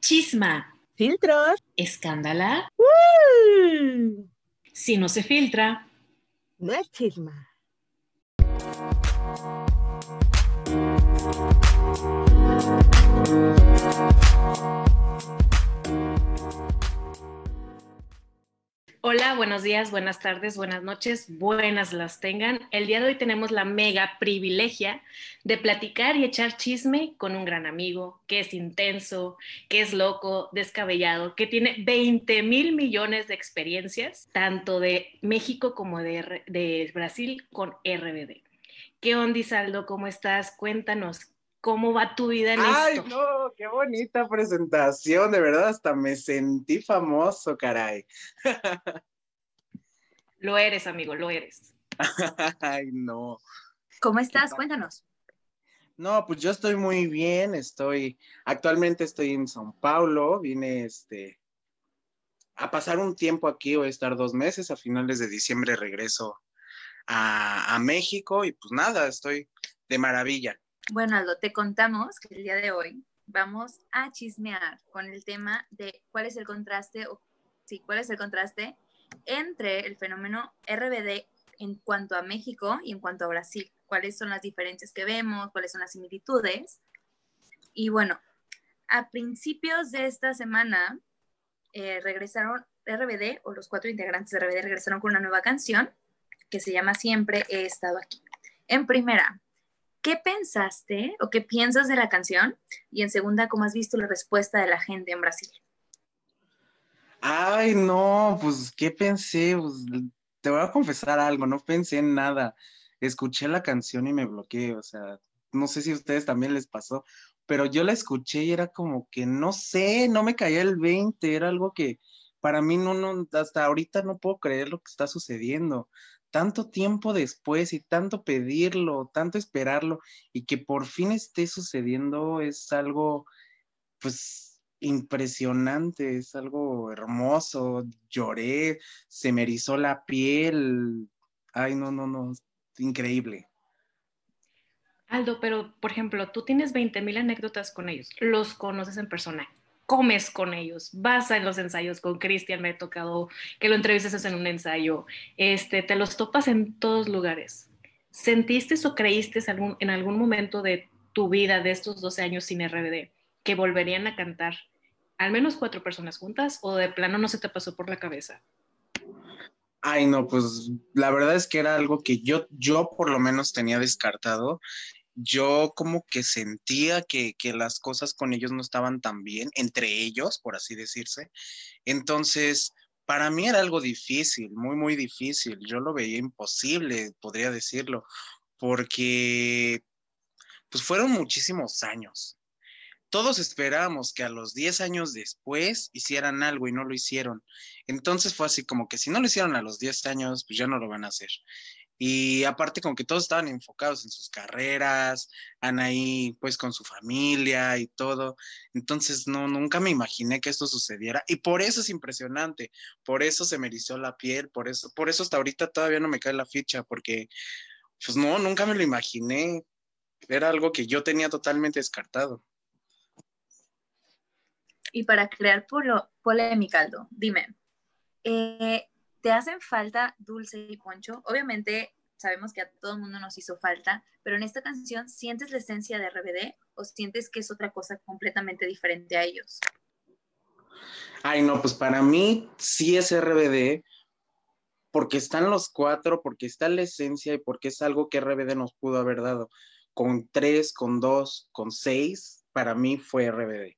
Chisma. Filtros. Escándala. Si no se filtra. No es chisma. Hola, buenos días, buenas tardes, buenas noches, buenas las tengan. El día de hoy tenemos la mega privilegia de platicar y echar chisme con un gran amigo que es intenso, que es loco, descabellado, que tiene 20 mil millones de experiencias, tanto de México como de, Brasil con RBD. ¿Qué onda, Saldo? ¿Cómo estás? Cuéntanos, ¿Cómo va tu vida en Ay, esto? no, qué bonita presentación, de verdad, hasta me sentí famoso, caray. Lo eres, amigo, lo eres. Ay, no. ¿Cómo estás? Cuéntanos. No, pues yo estoy muy bien, estoy, actualmente estoy en São Paulo, vine este, a pasar un tiempo aquí, voy a estar dos meses, a finales de diciembre regreso a, a México y pues nada, estoy de maravilla. Bueno, Aldo, te contamos que el día de hoy vamos a chismear con el tema de cuál es el contraste, o sí, cuál es el contraste entre el fenómeno RBD en cuanto a México y en cuanto a Brasil. Cuáles son las diferencias que vemos, cuáles son las similitudes. Y bueno, a principios de esta semana eh, regresaron RBD, o los cuatro integrantes de RBD regresaron con una nueva canción que se llama Siempre he estado aquí. En primera, ¿qué pensaste o qué piensas de la canción? Y en segunda, ¿cómo has visto la respuesta de la gente en Brasil? Ay, no, pues, ¿qué pensé? Pues, te voy a confesar algo, no pensé en nada. Escuché la canción y me bloqueé, o sea, no sé si a ustedes también les pasó, pero yo la escuché y era como que, no sé, no me caía el 20, era algo que para mí no, no, hasta ahorita no puedo creer lo que está sucediendo. Tanto tiempo después y tanto pedirlo, tanto esperarlo y que por fin esté sucediendo es algo, pues, impresionante, es algo hermoso. Lloré, se me erizó la piel. Ay, no, no, no, increíble. Aldo, pero por ejemplo, tú tienes 20 mil anécdotas con ellos, los conoces en persona, comes con ellos, vas a los ensayos con Cristian, me ha tocado que lo entrevistes en un ensayo, este, te los topas en todos lugares. ¿Sentiste o creíste algún, en algún momento de tu vida de estos 12 años sin RBD que volverían a cantar al menos cuatro personas juntas o de plano no se te pasó por la cabeza? Ay, no, pues la verdad es que era algo que yo, yo por lo menos tenía descartado. Yo como que sentía que, que las cosas con ellos no estaban tan bien, entre ellos, por así decirse. Entonces, para mí era algo difícil, muy, muy difícil. Yo lo veía imposible, podría decirlo, porque pues fueron muchísimos años. Todos esperábamos que a los 10 años después hicieran algo y no lo hicieron. Entonces fue así como que si no lo hicieron a los 10 años, pues ya no lo van a hacer. Y aparte como que todos estaban enfocados en sus carreras, Anaí pues con su familia y todo. Entonces no, nunca me imaginé que esto sucediera. Y por eso es impresionante, por eso se me erizó la piel, por eso, por eso hasta ahorita todavía no me cae la ficha, porque pues no, nunca me lo imaginé. Era algo que yo tenía totalmente descartado. Y para crear polo, polémica, Aldo, dime, eh, ¿te hacen falta Dulce y Poncho? Obviamente sabemos que a todo el mundo nos hizo falta, pero en esta canción, ¿sientes la esencia de RBD o sientes que es otra cosa completamente diferente a ellos? Ay, no, pues para mí sí es RBD, porque están los cuatro, porque está la esencia y porque es algo que RBD nos pudo haber dado. Con tres, con dos, con seis, para mí fue RBD.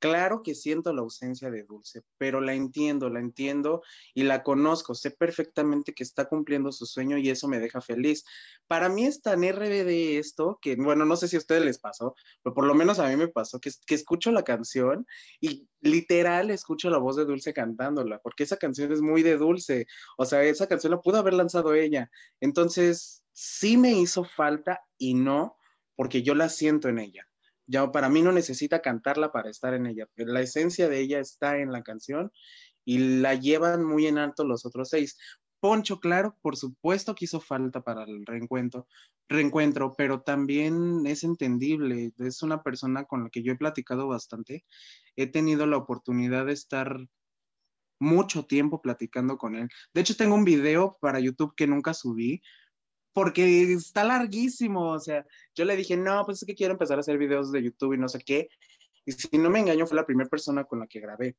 Claro que siento la ausencia de Dulce, pero la entiendo, la entiendo y la conozco. Sé perfectamente que está cumpliendo su sueño y eso me deja feliz. Para mí es tan RBD esto que, bueno, no sé si a ustedes les pasó, pero por lo menos a mí me pasó que, que escucho la canción y literal escucho la voz de Dulce cantándola, porque esa canción es muy de Dulce. O sea, esa canción la pudo haber lanzado ella. Entonces, sí me hizo falta y no, porque yo la siento en ella para mí no necesita cantarla para estar en ella. La esencia de ella está en la canción y la llevan muy en alto los otros seis. Poncho, claro, por supuesto que hizo falta para el reencuentro, reencuentro, pero también es entendible. Es una persona con la que yo he platicado bastante. He tenido la oportunidad de estar mucho tiempo platicando con él. De hecho, tengo un video para YouTube que nunca subí porque está larguísimo. O sea, yo le dije, no, pues es que quiero empezar a hacer videos de YouTube y no sé qué. Y si no me engaño, fue la primera persona con la que grabé.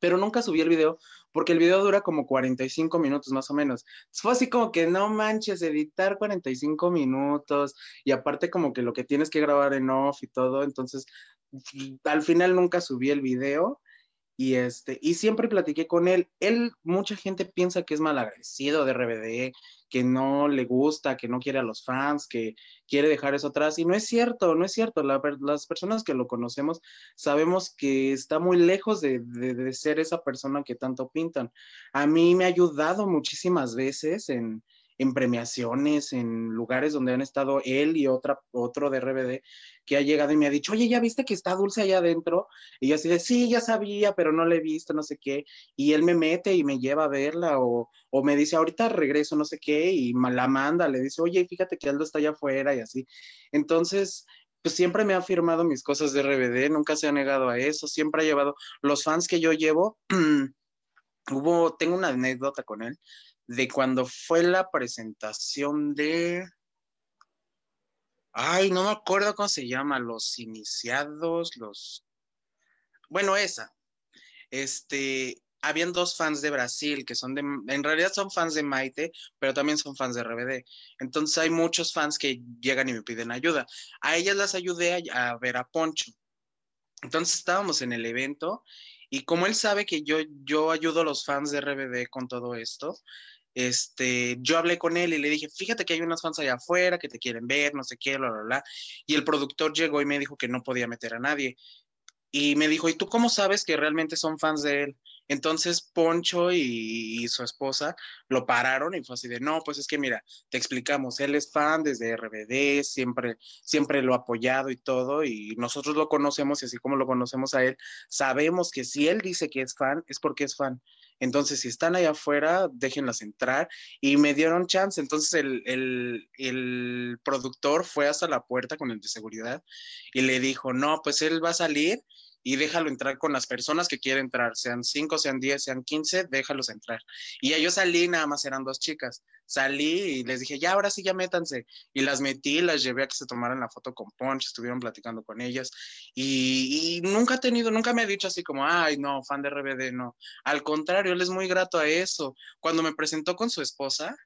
Pero nunca subí el video porque el video dura como 45 minutos más o menos. Fue así como que no manches, editar 45 minutos y aparte como que lo que tienes que grabar en off y todo. Entonces, al final nunca subí el video y, este, y siempre platiqué con él. Él, mucha gente piensa que es malagradecido de RBD, que no le gusta, que no quiere a los fans, que quiere dejar eso atrás. Y no es cierto, no es cierto. las personas que lo conocemos sabemos que está muy lejos de, ser esa persona que tanto pintan. A mí me ha ayudado muchísimas veces en, en premiaciones, en lugares donde han estado él y otra, otro de RBD, que ha llegado y me ha dicho, oye, ¿ya viste que está Dulce allá adentro? Y yo así de, sí, ya sabía, pero no le he visto, no sé qué. Y él me mete y me lleva a verla o, o me dice, ahorita regreso, no sé qué, y la manda, le dice, oye, fíjate que Aldo está allá afuera y así. Entonces, pues siempre me ha firmado mis cosas de RBD, nunca se ha negado a eso, siempre ha llevado los fans que yo llevo. hubo, tengo una anécdota con él de cuando fue la presentación de... Ay, no me acuerdo cómo se llama, los iniciados, los... Bueno, esa. Este, habían dos fans de Brasil que son de, en realidad son fans de Maite, pero también son fans de RBD. Entonces hay muchos fans que llegan y me piden ayuda. A ellas las ayudé a, a ver a Poncho. Entonces estábamos en el evento y como él sabe que yo, yo ayudo a los fans de RBD con todo esto, este, yo hablé con él y le dije, fíjate que hay unas fans allá afuera que te quieren ver, no sé qué, bla, bla, bla. Y el productor llegó y me dijo que no podía meter a nadie. Y me dijo, ¿y tú cómo sabes que realmente son fans de él? Entonces Poncho y, su esposa lo pararon y fue así de, no, pues es que mira, te explicamos, él es fan desde RBD, siempre, siempre lo ha apoyado y todo, y nosotros lo conocemos y así como lo conocemos a él, sabemos que si él dice que es fan, es porque es fan. Entonces, si están allá afuera, déjenlas entrar. Y me dieron chance. Entonces, el, el, productor fue hasta la puerta con el de seguridad y le dijo, no, pues él va a salir y déjalo entrar con las personas que quieren entrar, sean cinco, sean diez, sean quince, déjalos entrar. Y yo salí, nada más eran dos chicas. Salí y les dije, ya, ahora sí, ya métanse. Y las metí, las llevé a que se tomaran la foto con Ponch, estuvieron platicando con ellas. Y, nunca ha tenido, nunca me ha dicho así como, ay, no, fan de RBD, no. Al contrario, él es muy grato a eso. Cuando me presentó con su esposa,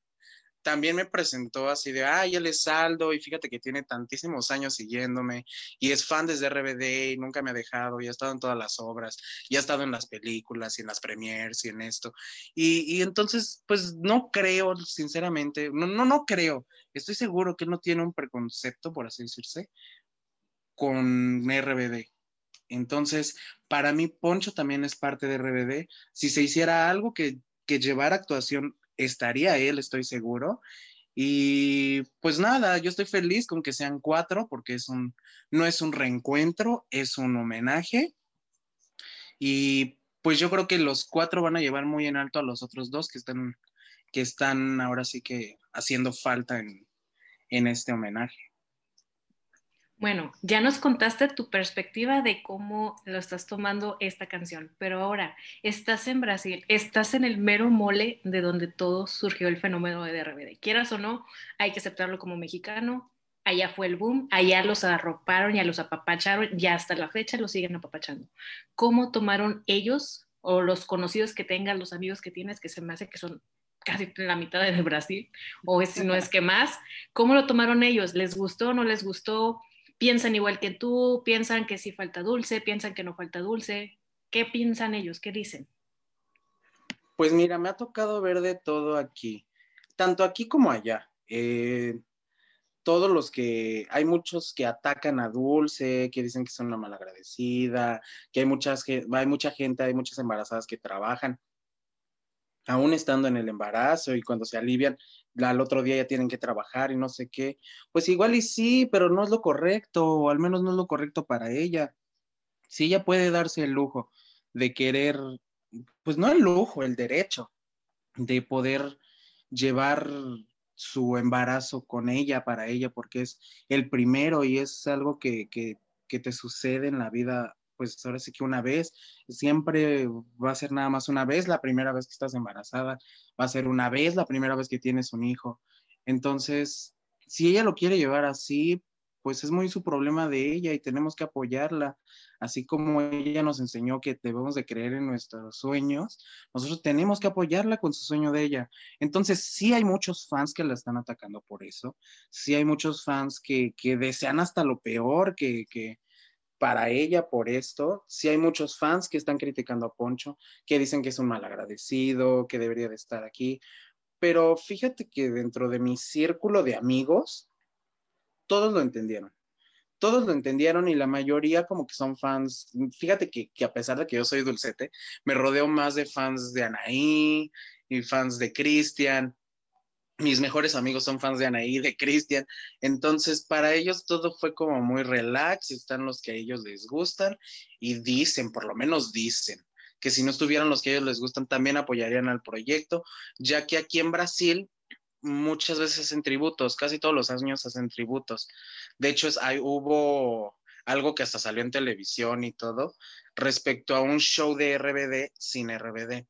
también me presentó así de, ay, él es Saldo y fíjate que tiene tantísimos años siguiéndome y es fan desde RBD y nunca me ha dejado y ha estado en todas las obras y ha estado en las películas y en las premiers y en esto. Y, y entonces, pues no creo, sinceramente, no, no, no creo, estoy seguro que él no tiene un preconcepto, por así decirse, con RBD. Entonces, para mí, Poncho también es parte de RBD. Si se hiciera algo que, que llevara actuación estaría él, estoy seguro. Y pues nada, yo estoy feliz con que sean cuatro porque es un, no es un reencuentro, es un homenaje. Y pues yo creo que los cuatro van a llevar muy en alto a los otros dos que están, que están ahora sí que haciendo falta en, en este homenaje. Bueno, ya nos contaste tu perspectiva de cómo lo estás tomando esta canción, pero ahora estás en Brasil, estás en el mero mole de donde todo surgió el fenómeno de RBD. Quieras o no, hay que aceptarlo como mexicano. Allá fue el boom, allá los arroparon, ya los apapacharon, ya hasta la fecha los siguen apapachando. ¿Cómo tomaron ellos o los conocidos que tengan, los amigos que tienes, que se me hace que son casi la mitad de Brasil, o si no es que más, ¿cómo lo tomaron ellos? ¿Les gustó, no les gustó? Piensan igual que tú, piensan que sí falta dulce, piensan que no falta dulce. ¿Qué piensan ellos? ¿Qué dicen? Pues mira, me ha tocado ver de todo aquí, tanto aquí como allá. Eh, todos los que, hay muchos que atacan a Dulce, que dicen que son una malagradecida, que hay, muchas, hay mucha gente, hay muchas embarazadas que trabajan, aún estando en el embarazo y cuando se alivian, al otro día ya tienen que trabajar y no sé qué. Pues igual y sí, pero no es lo correcto, o al menos no es lo correcto para ella. Si ella puede darse el lujo de querer, pues no el lujo, el derecho de poder llevar su embarazo con ella, para ella, porque es el primero y es algo que, que, que te sucede en la vida, pues ahora sí que una vez, siempre va a ser nada más una vez la primera vez que estás embarazada, va a ser una vez la primera vez que tienes un hijo. Entonces, si ella lo quiere llevar así, pues es muy su problema de ella y tenemos que apoyarla, así como ella nos enseñó que debemos de creer en nuestros sueños, nosotros tenemos que apoyarla con su sueño de ella. Entonces, sí hay muchos fans que la están atacando por eso, sí hay muchos fans que, que desean hasta lo peor que, que para ella por esto, sí hay muchos fans que están criticando a Poncho, que dicen que es un mal agradecido, que debería de estar aquí, pero fíjate que dentro de mi círculo de amigos, todos lo entendieron. Todos lo entendieron y la mayoría como que son fans. Fíjate que, que, a pesar de que yo soy dulcete, me rodeo más de fans de Anaí y fans de Cristian. Mis mejores amigos son fans de Anaí, de Cristian. Entonces, para ellos todo fue como muy relax, están los que a ellos les gustan y dicen, por lo menos dicen, que si no estuvieran los que a ellos les gustan, también apoyarían al proyecto, ya que aquí en Brasil muchas veces hacen tributos, casi todos los años hacen tributos. De hecho, es, hay, hubo algo que hasta salió en televisión y todo respecto a un show de RBD sin RBD.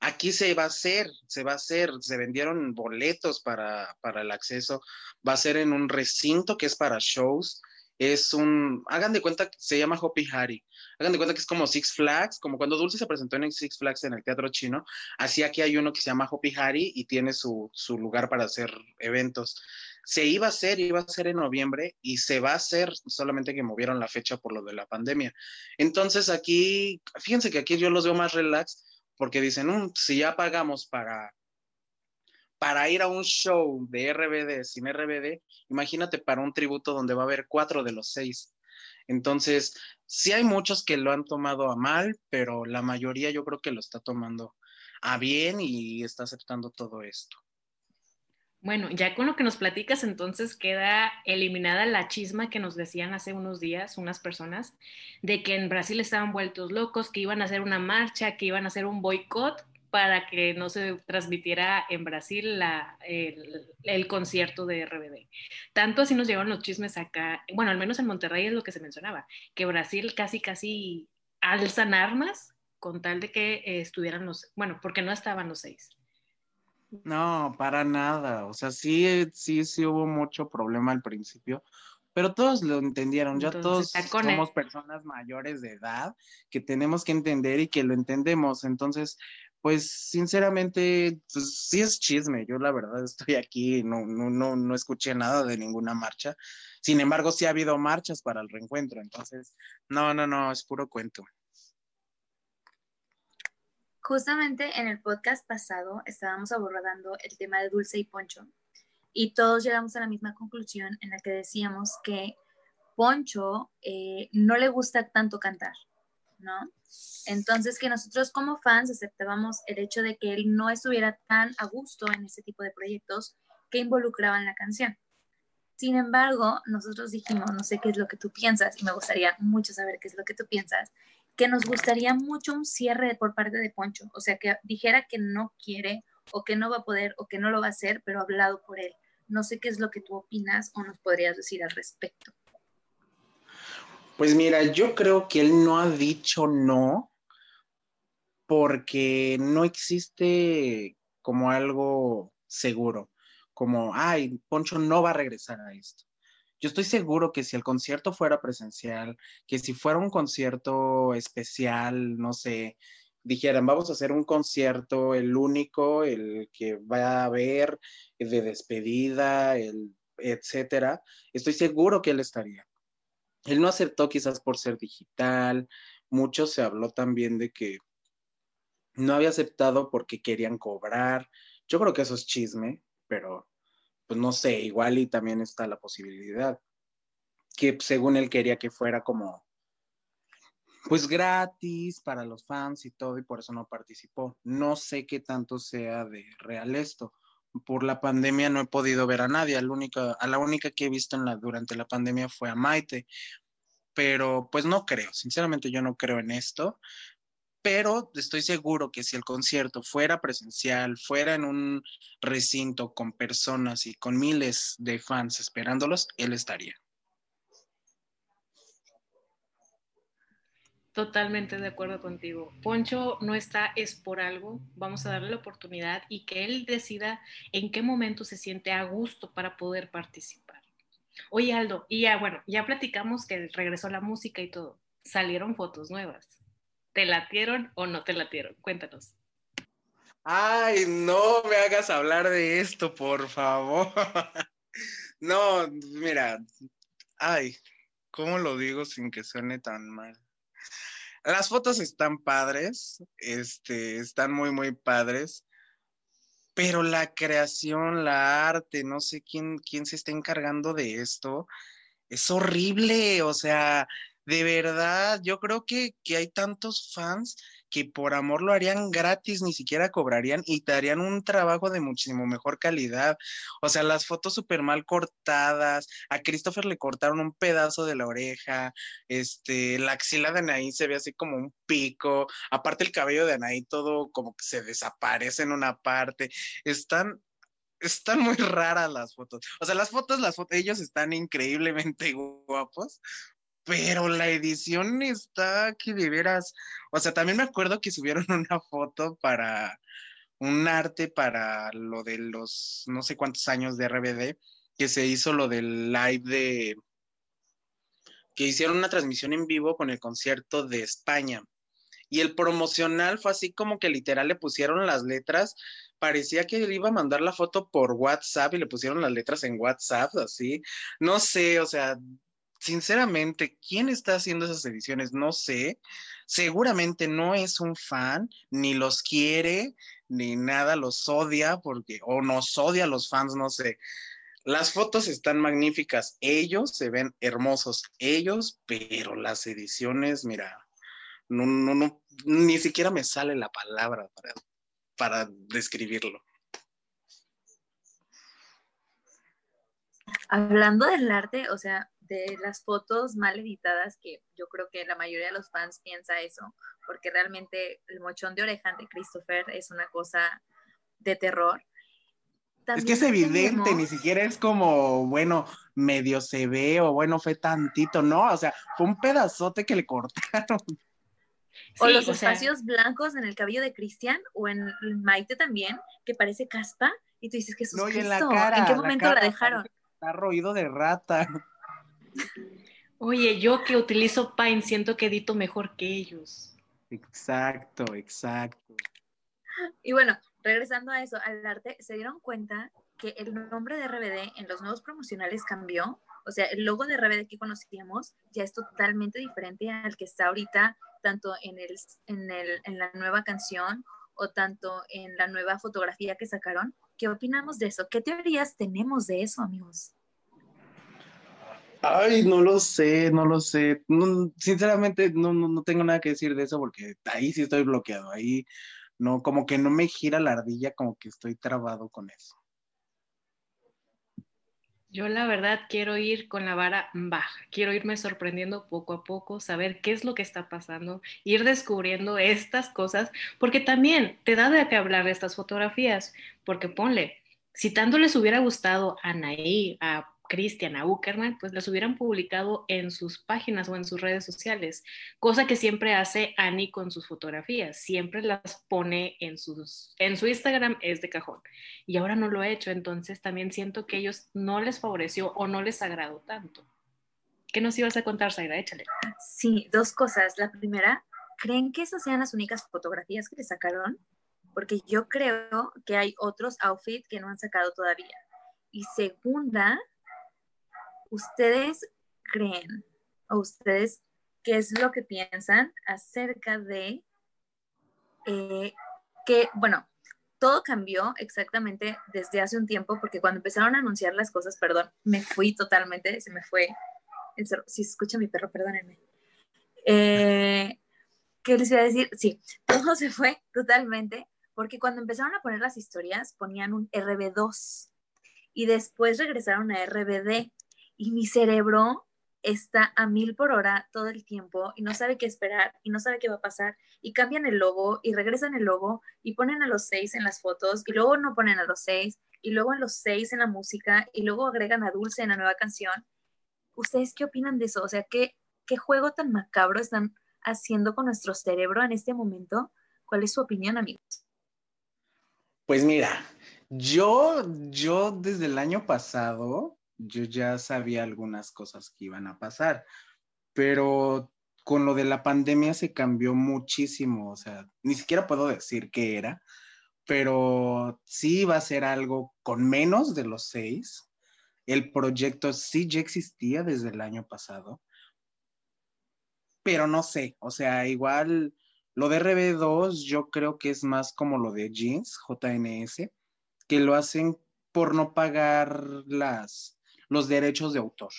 Aquí se va a hacer, se va a hacer, se vendieron boletos para, para el acceso, va a ser en un recinto que es para shows, es un, hagan de cuenta que se llama Hopi Hari, hagan de cuenta que es como Six Flags, como cuando Dulce se presentó en Six Flags en el teatro chino, así aquí hay uno que se llama Hopi Hari y tiene su, su lugar para hacer eventos. Se iba a hacer, iba a ser en noviembre y se va a hacer, solamente que movieron la fecha por lo de la pandemia. Entonces aquí, fíjense que aquí yo los veo más relax porque dicen, um, si ya pagamos para para ir a un show de RBD sin RBD, imagínate para un tributo donde va a haber cuatro de los seis. Entonces, sí hay muchos que lo han tomado a mal, pero la mayoría yo creo que lo está tomando a bien y está aceptando todo esto. Bueno, ya con lo que nos platicas, entonces queda eliminada la chisma que nos decían hace unos días unas personas de que en Brasil estaban vueltos locos, que iban a hacer una marcha, que iban a hacer un boicot para que no se transmitiera en Brasil el, concierto de RBD. Tanto así nos llevan los chismes acá, bueno, al menos en Monterrey es lo que se mencionaba, que Brasil casi, casi alzan armas con tal de que eh, estuvieran los, bueno, porque no estaban los seis. No, para nada. O sea, sí, sí, sí hubo mucho problema al principio, pero todos lo entendieron. Ya Entonces, todos somos personas mayores de edad que tenemos que entender y que lo entendemos. Entonces, pues sinceramente, pues sí es chisme. Yo la verdad estoy aquí, no, no, no, no escuché nada de ninguna marcha. Sin embargo, sí ha habido marchas para el reencuentro. Entonces, no, no, no, es puro cuento. Justamente en el podcast pasado estábamos abordando el tema de Dulce y Poncho y todos llegamos a la misma conclusión en la que decíamos que Poncho eh, no le gusta tanto cantar, ¿no? Entonces, que nosotros como fans aceptábamos el hecho de que él no estuviera tan a gusto en ese tipo de proyectos que involucraban la canción. Sin embargo, nosotros dijimos, no sé qué es lo que tú piensas, y me gustaría mucho saber qué es lo que tú piensas, que nos gustaría mucho un cierre por parte de Poncho, o sea, que dijera que no quiere o que no va a poder o que no lo va a hacer, pero hablado por él. No sé qué es lo que tú opinas o nos podrías decir al respecto. Pues mira, yo creo que él no ha dicho no porque no existe como algo seguro, como, ay, Poncho no va a regresar a esto. Yo estoy seguro que si el concierto fuera presencial, que si fuera un concierto especial, no sé, dijeran, vamos a hacer un concierto, el único, el que va a haber de despedida, el etcétera, estoy seguro que él estaría. Él no aceptó quizás por ser digital, mucho se habló también de que no había aceptado porque querían cobrar. Yo creo que eso es chisme, pero pues no sé, igual y también está la posibilidad que según él quería que fuera como pues gratis para los fans y todo y por eso no participó. No sé qué tanto sea de real esto. Por la pandemia no he podido ver a nadie, a la única, a la única que he visto durante la pandemia fue a Maite, pero pues no creo, sinceramente yo no creo en esto, pero estoy seguro que si el concierto fuera presencial, fuera en un recinto con personas y con miles de fans esperándolos, él estaría. Totalmente de acuerdo contigo. Poncho no está es por algo, vamos a darle la oportunidad y que él decida en qué momento se siente a gusto para poder participar. Oye Aldo, y ya bueno, ya platicamos que regresó la música y todo. Salieron fotos nuevas. ¿Te latieron o no te latieron? Cuéntanos. Ay, no me hagas hablar de esto, por favor. no, mira, ay, ¿cómo lo digo sin que suene tan mal? Las fotos están padres, este, están muy, muy padres, pero la creación, la arte, no sé quién, quién se está encargando de esto, es horrible, o sea, de verdad, yo creo que, que hay tantos fans que por amor lo harían gratis, ni siquiera cobrarían y te harían un trabajo de muchísimo mejor calidad. O sea, las fotos súper mal cortadas, a Christopher le cortaron un pedazo de la oreja, este, la axila de Anaí se ve así como un pico, aparte el cabello de Anaí todo como que se desaparece en una parte. Están están muy raras las fotos. O sea, las fotos, las fotos, ellos están increíblemente guapos, pero la edición está que de veras, o sea, también me acuerdo que subieron una foto para un arte para lo de los no sé cuántos años de RBD, que se hizo lo del live de, que hicieron una transmisión en vivo con el concierto de España. Y el promocional fue así como que literal le pusieron las letras, parecía que le iba a mandar la foto por WhatsApp y le pusieron las letras en WhatsApp, así. No sé, o sea, sinceramente, ¿quién está haciendo esas ediciones? No sé. Seguramente no es un fan, ni los quiere, ni nada, los odia, porque, o nos odia a los fans, no sé. Las fotos están magníficas, ellos se ven hermosos, ellos, pero las ediciones, mira, no, no, no, ni siquiera me sale la palabra para, para describirlo. Hablando del arte, o sea, de las fotos mal editadas, que yo creo que la mayoría de los fans piensa eso, porque realmente el mochón de oreja de Christopher es una cosa de terror. es que es evidente, ni siquiera es como, bueno, medio se ve o bueno, fue tantito, no, o sea, fue un pedazote que le cortaron. O los espacios blancos en el cabello de Cristian o en Maite también, que parece caspa, y tú dices que es no, en, la cara, ¿En qué momento la, dejaron? Está roído de rata. Oye, yo que utilizo Pine siento que edito mejor que ellos. Exacto, exacto. Y bueno, regresando a eso, al arte, ¿se dieron cuenta que el nombre de RBD en los nuevos promocionales cambió? O sea, el logo de RBD que conocíamos ya es totalmente diferente al que está ahorita, tanto en, el, en, el, en la nueva canción o tanto en la nueva fotografía que sacaron. ¿Qué opinamos de eso? ¿Qué teorías tenemos de eso, amigos? Ay, no lo sé, no lo sé. sinceramente, no, no, tengo nada que decir de eso porque ahí sí estoy bloqueado. Ahí no, como que no me gira la ardilla, como que estoy trabado con eso. Yo la verdad quiero ir con la vara baja, quiero irme sorprendiendo poco a poco, saber qué es lo que está pasando, ir descubriendo estas cosas, porque también te da de qué hablar de estas fotografías, porque ponle, si tanto les hubiera gustado a Anaí, a Cristian, a Uckerman, pues las hubieran publicado en sus páginas o en sus redes sociales, cosa que siempre hace Annie con sus fotografías, siempre las pone en, sus, en su Instagram, es de cajón, y ahora no lo ha hecho, entonces también siento que ellos no les favoreció o no les agradó tanto. ¿Qué nos ibas a contar, Zaira? Échale. Sí, dos cosas. La primera, ¿creen que esas sean las únicas fotografías que le sacaron? Porque yo creo que hay otros outfits que no han sacado todavía. Y segunda, ¿ustedes creen o ustedes qué es lo que piensan acerca de eh, que, bueno, todo cambió exactamente desde hace un tiempo porque cuando empezaron a anunciar las cosas, perdón, me fui totalmente, se me fue el. Si escucha mi perro, perdónenme. Eh, ¿Qué les iba a decir? Sí, todo se fue totalmente porque cuando empezaron a poner las historias ponían un RB2 y después regresaron a RBD y mi cerebro está a mil por hora todo el tiempo y no sabe qué esperar y no sabe qué va a pasar y cambian el logo y regresan el logo y ponen a los seis en las fotos y luego no ponen a los seis y luego a los seis en la música y luego agregan a Dulce en la nueva canción. ¿Ustedes qué opinan de eso? O sea, ¿qué, qué juego tan macabro están haciendo con nuestro cerebro en este momento? ¿Cuál es su opinión, amigos? Pues mira, yo, yo desde el año pasado, yo ya sabía algunas cosas que iban a pasar, pero con lo de la pandemia se cambió muchísimo, o sea, ni siquiera puedo decir qué era, pero sí va a ser algo con menos de los seis. El proyecto sí ya existía desde el año pasado, pero no sé, o sea, igual lo de RB2 yo creo que es más como lo de Jeans, JNS, que lo hacen por no pagar las, los derechos de autor.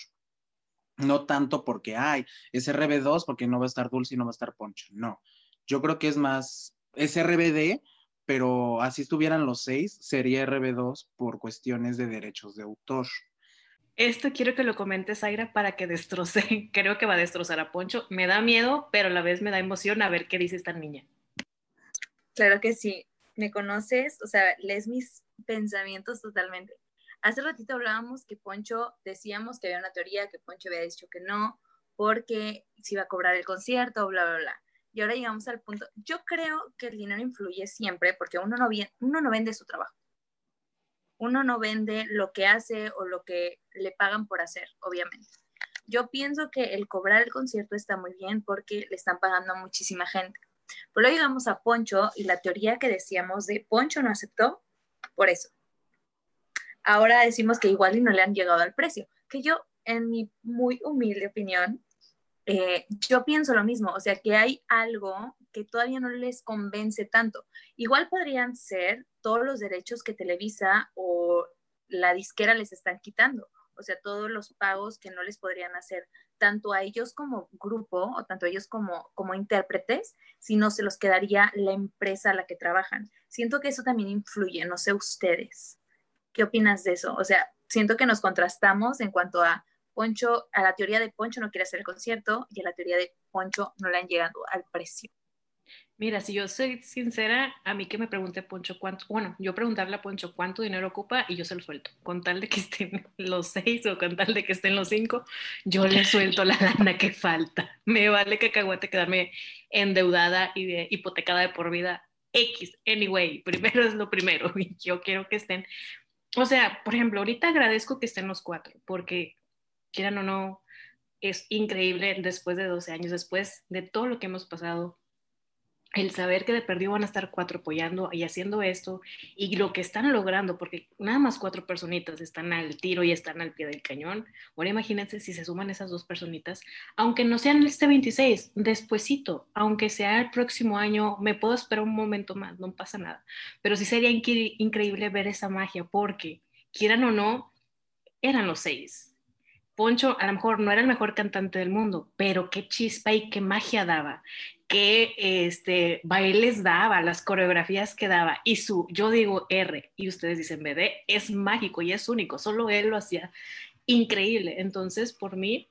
No tanto porque, ay, es RB2 porque no va a estar Dulce y no va a estar Poncho. No, yo creo que es más, es RBD, pero así estuvieran los seis, sería RB2 por cuestiones de derechos de autor. Esto quiero que lo comentes, Aira, para que destroce. Creo que va a destrozar a Poncho. Me da miedo, pero a la vez me da emoción a ver qué dice esta niña. Claro que sí. Me conoces, o sea, lees mis pensamientos totalmente. Hace ratito hablábamos que Poncho, decíamos que había una teoría, que Poncho había dicho que no, porque se iba a cobrar el concierto, bla, bla, bla. Y ahora llegamos al punto, yo creo que el dinero influye siempre porque uno no, uno no vende su trabajo. Uno no vende lo que hace o lo que le pagan por hacer, obviamente. Yo pienso que el cobrar el concierto está muy bien porque le están pagando a muchísima gente. Pero luego llegamos a Poncho y la teoría que decíamos de Poncho no aceptó por eso. Ahora decimos que igual y no le han llegado al precio, que yo, en mi muy humilde opinión, eh, yo pienso lo mismo, o sea, que hay algo que todavía no les convence tanto. Igual podrían ser todos los derechos que Televisa o la disquera les están quitando, o sea, todos los pagos que no les podrían hacer tanto a ellos como grupo o tanto a ellos como, como intérpretes, sino se los quedaría la empresa a la que trabajan. Siento que eso también influye, no sé ustedes. ¿Qué opinas de eso? O sea, siento que nos contrastamos en cuanto a Poncho, a la teoría de Poncho no quiere hacer el concierto y a la teoría de Poncho no le han llegado al precio. Mira, si yo soy sincera, a mí que me pregunte Poncho cuánto, bueno, yo preguntarle a Poncho cuánto dinero ocupa y yo se lo suelto. Con tal de que estén los seis o con tal de que estén los cinco, yo le suelto la lana que falta. Me vale cacahuate quedarme endeudada y de, hipotecada de por vida. X, anyway, primero es lo primero yo quiero que estén. O sea, por ejemplo, ahorita agradezco que estén los cuatro, porque quieran o no, es increíble después de 12 años, después de todo lo que hemos pasado, el saber que de perdido van a estar cuatro apoyando y haciendo esto y lo que están logrando, porque nada más cuatro personitas están al tiro y están al pie del cañón. Ahora imagínense si se suman esas dos personitas, aunque no sean este 26, despuesito, aunque sea el próximo año, me puedo esperar un momento más, no pasa nada. Pero sí sería increíble ver esa magia, porque quieran o no, eran los seis. Poncho a lo mejor no era el mejor cantante del mundo, pero qué chispa y qué magia daba qué este, bailes daba, las coreografías que daba. Y su, yo digo R y ustedes dicen BD, es mágico y es único, solo él lo hacía increíble. Entonces, por mí,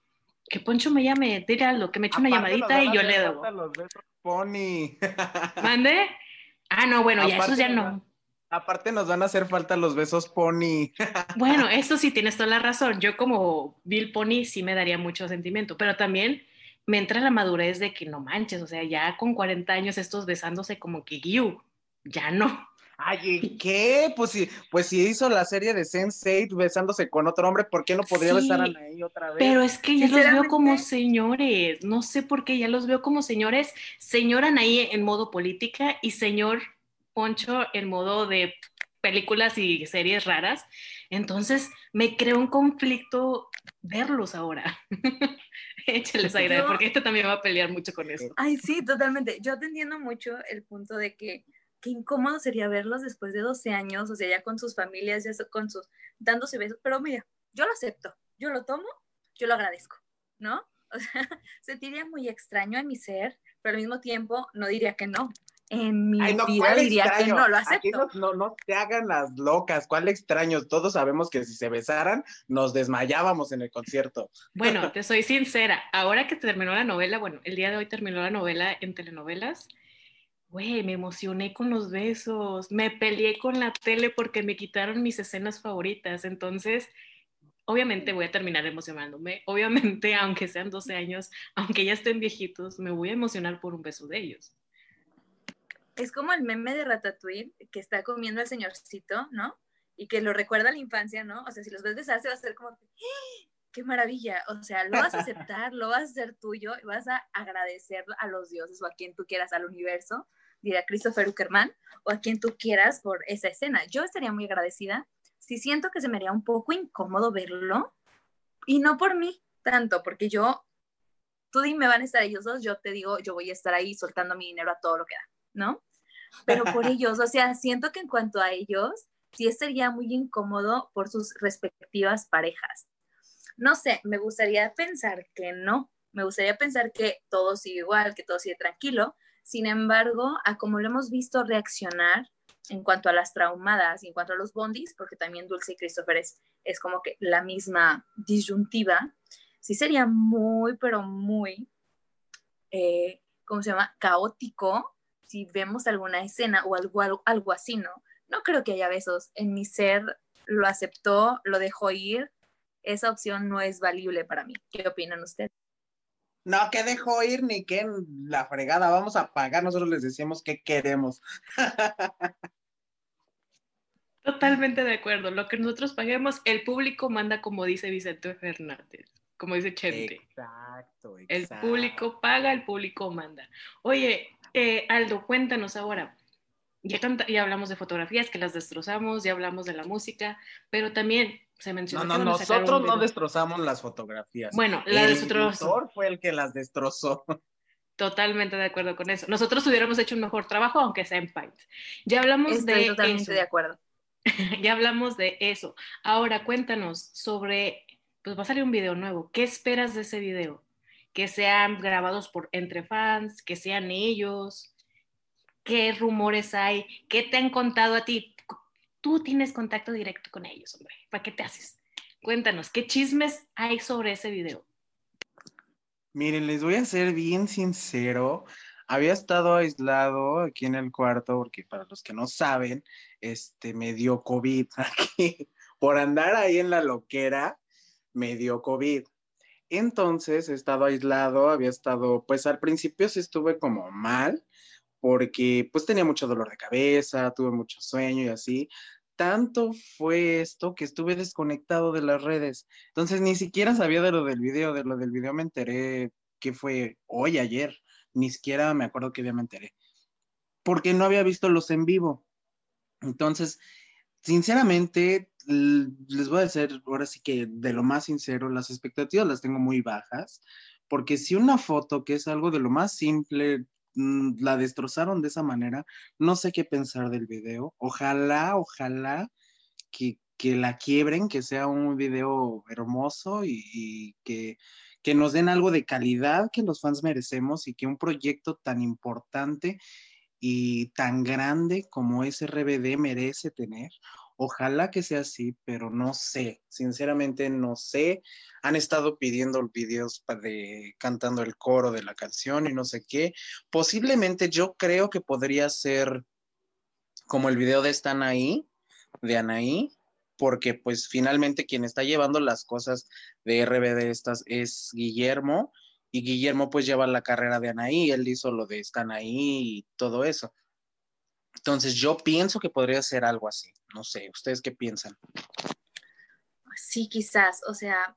que Poncho me llame, algo, que me eche una llamadita y yo le doy. Pony. ¿Mande? Ah, no, bueno, ya eso ya no. Aparte nos van a hacer falta los besos Pony. Bueno, eso sí tienes toda la razón. Yo como Bill Pony sí me daría mucho sentimiento, pero también me entra la madurez de que no manches, o sea, ya con 40 años estos besándose como que you, ya no. Ay, ¿qué? Pues si, pues si hizo la serie de Sense8 besándose con otro hombre, ¿por qué no podría besar a Anaí otra vez? Pero es que ya los veo como señores, no sé por qué, ya los veo como señores, señor Anaí en modo política y señor Poncho en modo de películas y series raras. Entonces me creó un conflicto verlos ahora. Échales aire, porque esto también va a pelear mucho con eso. Ay, sí, totalmente. Yo te entiendo mucho el punto de que qué incómodo sería verlos después de 12 años, o sea, ya con sus familias, ya con sus, dándose besos, pero mira, yo lo acepto, yo lo tomo, yo lo agradezco, ¿no? O sea, sentiría muy extraño en mi ser, pero al mismo tiempo no diría que no. En mi Ay, no, vida ¿cuál diría que extraño? no lo Aquí acepto. no, no, no te hagan las locas, ¿cuál extraño? Todos sabemos que si se besaran, nos desmayábamos en el concierto. Bueno, te soy sincera, ahora que terminó la novela, bueno, el día de hoy terminó la novela en telenovelas, güey, me emocioné con los besos, me peleé con la tele porque me quitaron mis escenas favoritas, entonces, obviamente voy a terminar emocionándome, obviamente, aunque sean 12 años, aunque ya estén viejitos, me voy a emocionar por un beso de ellos. Es como el meme de Ratatouille que está comiendo al señorcito, ¿no? Y que lo recuerda a la infancia, ¿no? O sea, si los ves besarse va a ser como, ¡Ah! ¡qué maravilla! O sea, lo vas a aceptar, lo vas a hacer tuyo y vas a agradecer a los dioses o a quien tú quieras, al universo, dirá Christopher Uckerman, o a quien tú quieras por esa escena. Yo estaría muy agradecida. Si siento que se me haría un poco incómodo verlo, y no por mí tanto, porque yo, tú dime, van a estar ellos dos, yo te digo, yo voy a estar ahí soltando mi dinero a todo lo que da, ¿no? Pero por ellos, o sea, siento que en cuanto a ellos, sí estaría muy incómodo por sus respectivas parejas. No sé, me gustaría pensar que no, me gustaría pensar que todo sigue igual, que todo sigue tranquilo. Sin embargo, a como lo hemos visto reaccionar en cuanto a las traumadas, en cuanto a los bondis, porque también Dulce y Christopher es, es como que la misma disyuntiva, sí sería muy, pero muy, eh, ¿cómo se llama? Caótico si vemos alguna escena o algo, algo, algo así, ¿no? No creo que haya besos. En mi ser lo aceptó, lo dejó ir. Esa opción no es valible para mí. ¿Qué opinan ustedes? No, que dejó ir ni que en la fregada, vamos a pagar, nosotros les decíamos qué queremos. Totalmente de acuerdo. Lo que nosotros paguemos, el público manda como dice Vicente Fernández, como dice Chente. Exacto, El exacto. público paga, el público manda. Oye, eh, Aldo, cuéntanos ahora. Ya, canta- ya hablamos de fotografías que las destrozamos, ya hablamos de la música, pero también se No, mencionó. no, que un nosotros no destrozamos las fotografías. Bueno, la el destrozó. fue el que las destrozó. Totalmente de acuerdo con eso. Nosotros hubiéramos hecho un mejor trabajo, aunque sea en Paint. Ya hablamos Estoy de totalmente eso. de acuerdo. ya hablamos de eso. Ahora cuéntanos sobre, pues va a salir un video nuevo. ¿Qué esperas de ese video? Que sean grabados por entre fans, que sean ellos. ¿Qué rumores hay? ¿Qué te han contado a ti? Tú tienes contacto directo con ellos, hombre. ¿Para qué te haces? Cuéntanos, ¿qué chismes hay sobre ese video? Miren, les voy a ser bien sincero. Había estado aislado aquí en el cuarto porque para los que no saben, este, me dio COVID aquí. Por andar ahí en la loquera, me dio COVID. Entonces he estado aislado, había estado, pues al principio sí estuve como mal porque pues tenía mucho dolor de cabeza, tuve mucho sueño y así. Tanto fue esto que estuve desconectado de las redes. Entonces ni siquiera sabía de lo del video, de lo del video me enteré que fue hoy, ayer, ni siquiera me acuerdo qué día me enteré, porque no había visto los en vivo. Entonces, sinceramente, les voy a decir ahora sí que de lo más sincero, las expectativas las tengo muy bajas, porque si una foto que es algo de lo más simple, mm, la destrozaron de esa manera, no sé qué pensar del video. Ojalá, ojalá que, que la quiebren, que sea un video hermoso y, que, que nos den algo de calidad que los fans merecemos y que un proyecto tan importante y tan grande como es RBD merece tener. Ojalá que sea así, pero no sé, sinceramente no sé. Han estado pidiendo videos de cantando el coro de la canción y no sé qué. Posiblemente yo creo que podría ser como el video de Están ahí, de Anaí, porque pues finalmente quien está llevando las cosas de RBD estas es Guillermo y Guillermo pues lleva la carrera de Anaí, él hizo lo de Están ahí y todo eso. Entonces yo pienso que podría ser algo así, no sé, ¿ustedes qué piensan? Sí, quizás, o sea,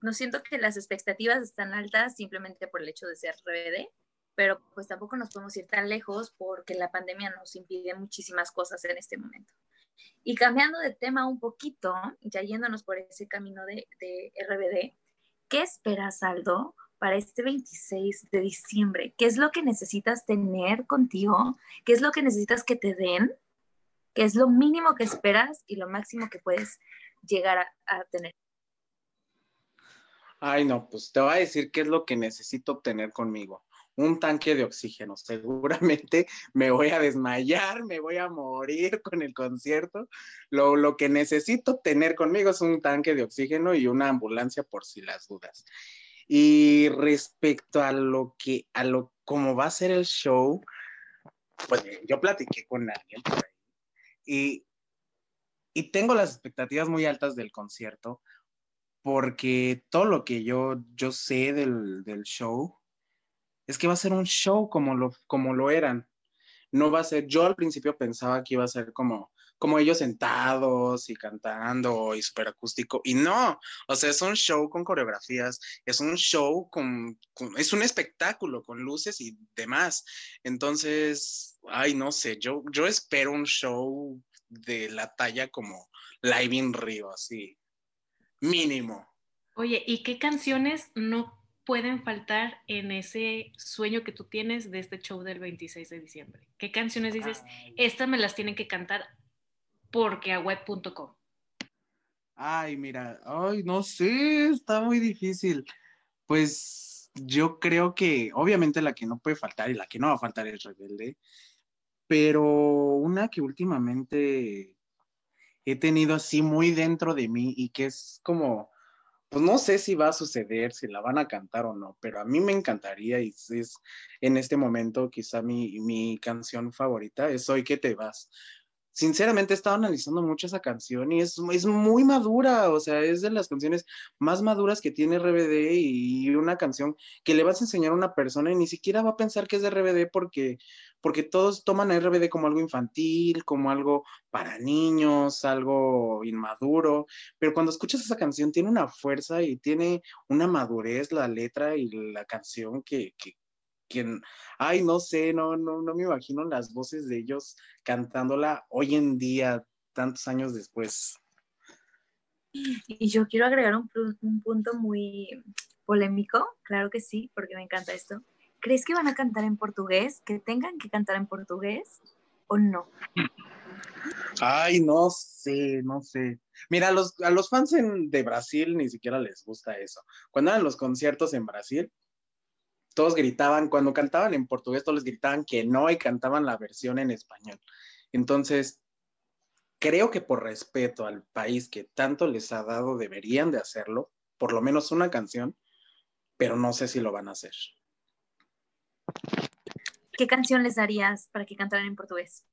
no siento que las expectativas están altas simplemente por el hecho de ser RBD, pero pues tampoco nos podemos ir tan lejos porque la pandemia nos impide muchísimas cosas en este momento. Y cambiando de tema un poquito, ya yéndonos por ese camino de, de RBD, ¿qué esperas, Aldo, para este 26 de diciembre? ¿Qué es lo que necesitas tener contigo? ¿Qué es lo que necesitas que te den? ¿Qué es lo mínimo que esperas y lo máximo que puedes llegar a, tener? Ay, no, pues te voy a decir qué es lo que necesito obtener conmigo. un tanque de oxígeno. Seguramente me voy a desmayar, me voy a morir con el concierto. Lo, lo, que necesito tener conmigo es un tanque de oxígeno y una ambulancia por si las dudas. Y respecto a lo que, a lo, cómo va a ser el show, pues yo platiqué con alguien por ahí y, y tengo las expectativas muy altas del concierto porque todo lo que yo, yo sé del, del show es que va a ser un show como lo, como lo eran. No va a ser, yo al principio pensaba que iba a ser como, como ellos sentados y cantando y súper acústico. Y no, o sea, es un show con coreografías, es un show con, con, es un espectáculo con luces y demás. Entonces, ay, no sé, yo, yo espero un show de la talla como Live in Rio, así, mínimo. Oye, ¿y qué canciones no pueden faltar en ese sueño que tú tienes de este show del 26 de diciembre? ¿Qué canciones dices, estas me las tienen que cantar porque a web.com? Ay, mira, ay, no sé, está muy difícil. Pues yo creo que obviamente la que no puede faltar y la que no va a faltar es Rebelde, pero una que últimamente he tenido así muy dentro de mí y que es como, pues no sé si va a suceder, si la van a cantar o no, pero a mí me encantaría y es en este momento quizá mi, mi canción favorita es Hoy que te vas, sinceramente he estado analizando mucho esa canción y es, es, muy madura, o sea, es de las canciones más maduras que tiene RBD y una canción que le vas a enseñar a una persona y ni siquiera va a pensar que es de RBD porque, porque todos toman a RBD como algo infantil, como algo para niños, algo inmaduro, pero cuando escuchas esa canción tiene una fuerza y tiene una madurez la letra y la canción que, que quien, ay, no sé, no, no, no me imagino las voces de ellos cantándola hoy en día, tantos años después. Y yo quiero agregar un, un punto muy polémico, claro que sí, porque me encanta esto. ¿Crees que van a cantar en portugués? ¿Que tengan que cantar en portugués o no? Ay, no sé, no sé. Mira, a los, a los fans en, de Brasil ni siquiera les gusta eso. Cuando eran los conciertos en Brasil, todos gritaban, cuando cantaban en portugués, todos les gritaban que no y cantaban la versión en español. Entonces, creo que por respeto al país que tanto les ha dado, deberían de hacerlo, por lo menos una canción, pero no sé si lo van a hacer. ¿Qué canción les darías para que cantaran en portugués?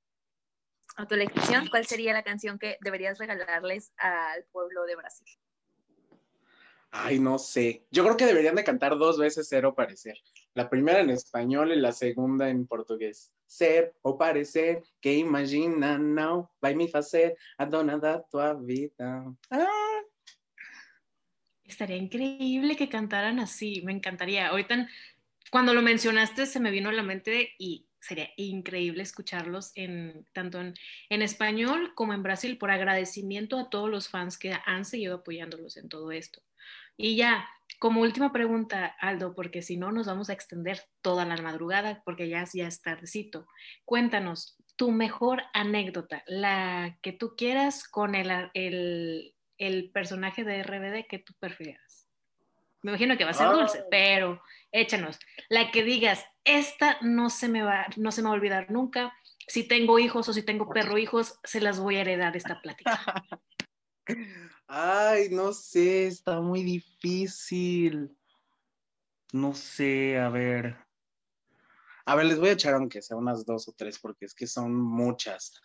A tu elección, ¿cuál sería la canción que deberías regalarles al pueblo de Brasil? Ay, no sé. Yo creo que deberían de cantar dos veces ser o parecer. La primera en español y la segunda en portugués. Ser o parecer, que imagina não vai me fazer a dona da tua vida. Ah. Estaría increíble que cantaran así, me encantaría. Ahorita, cuando lo mencionaste, se me vino a la mente y sería increíble escucharlos en, tanto en, en, español como en Brasil por agradecimiento a todos los fans que han seguido apoyándolos en todo esto. Y ya, como última pregunta, Aldo, porque si no nos vamos a extender toda la madrugada porque ya, ya es tardecito. Cuéntanos tu mejor anécdota, la que tú quieras con el, el, el personaje de RBD que tú prefieras. Me imagino que va a ser dulce, oh. pero échanos. La que digas, esta no se me va, no se me va a olvidar nunca. Si tengo hijos o si tengo perro hijos, se las voy a heredar esta plática. Ay, no sé, está muy difícil. No sé, a ver. A ver, les voy a echar aunque sea unas dos o tres porque es que son muchas.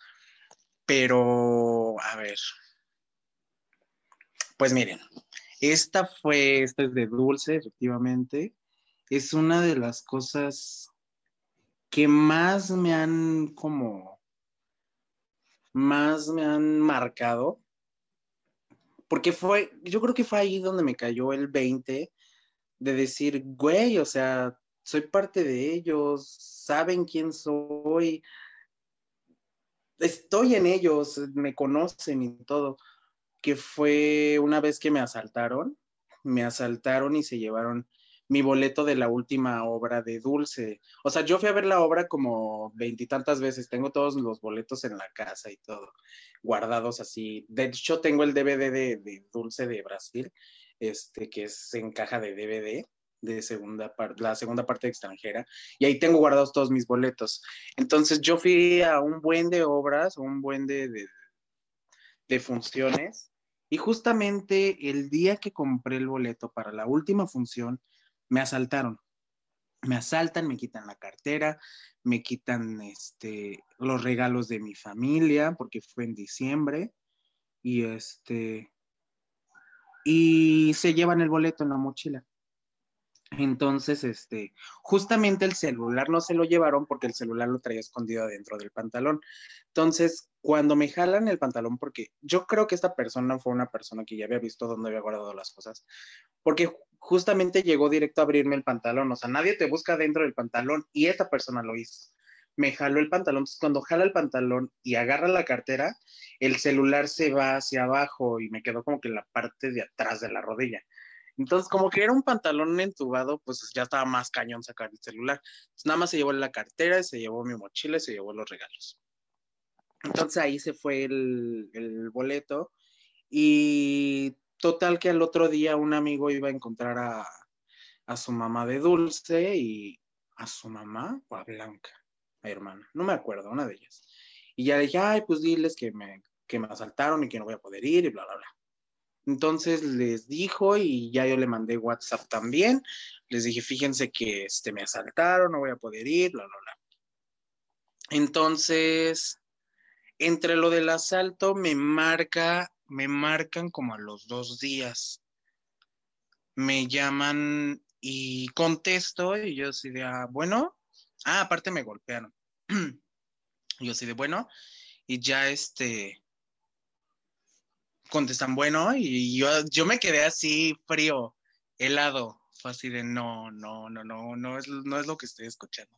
Pero, a ver. Pues miren, esta fue, esta es de dulce, efectivamente. Es una de las cosas que más me han como, más me han marcado porque fue, yo creo que fue ahí donde me cayó el 20 de decir, güey, o sea, soy parte de ellos, saben quién soy, estoy en ellos, me conocen y todo, que fue una vez que me asaltaron, me asaltaron y se llevaron mi boleto de la última obra de Dulce. O sea, yo fui a ver la obra como veintitantas veces, tengo todos los boletos en la casa y todo, guardados así. De hecho, tengo el DVD de, de Dulce de Brasil, este, que es en caja de DVD. de segunda parte, la segunda parte extranjera, y ahí tengo guardados todos mis boletos. Entonces yo fui a un buen de obras, un buen de, de, de funciones, y justamente el día que compré el boleto para la última función, me asaltaron. Me asaltan, me quitan la cartera, me quitan este, los regalos de mi familia, porque fue en diciembre, y este, y se llevan el boleto en la mochila. Entonces, este, justamente el celular no se lo llevaron porque el celular lo traía escondido dentro del pantalón. Entonces, cuando me jalan el pantalón, porque yo creo que esta persona fue una persona que ya había visto dónde había guardado las cosas, porque justamente llegó directo a abrirme el pantalón, o sea, nadie te busca dentro del pantalón y esta persona lo hizo. Me jaló el pantalón, entonces cuando jala el pantalón y agarra la cartera, el celular se va hacia abajo y me quedó como que en la parte de atrás de la rodilla. Entonces, como que era un pantalón entubado, pues ya estaba más cañón sacar el celular. Entonces, nada más se llevó la cartera, se llevó mi mochila y se llevó los regalos. Entonces ahí se fue el, boleto y total que al otro día un amigo iba a encontrar a, su mamá de Dulce y a su mamá o a Blanca, a hermana, no me acuerdo, una de ellas. Y ya dije, ay, pues diles que me, que me asaltaron y que no voy a poder ir y bla, bla, bla. Entonces les dijo y ya yo le mandé WhatsApp también. Les dije, fíjense que este, me asaltaron, no voy a poder ir, bla, bla, bla. Entonces, entre lo del asalto me marca, me marcan como a los dos días. Me llaman y contesto y yo así de, ah, bueno, ah, aparte me golpearon. yo así de, bueno, y ya este, contestan, bueno, y yo, yo me quedé así frío, helado, fue así de, no, no, no, no, no es, no es lo que estoy escuchando.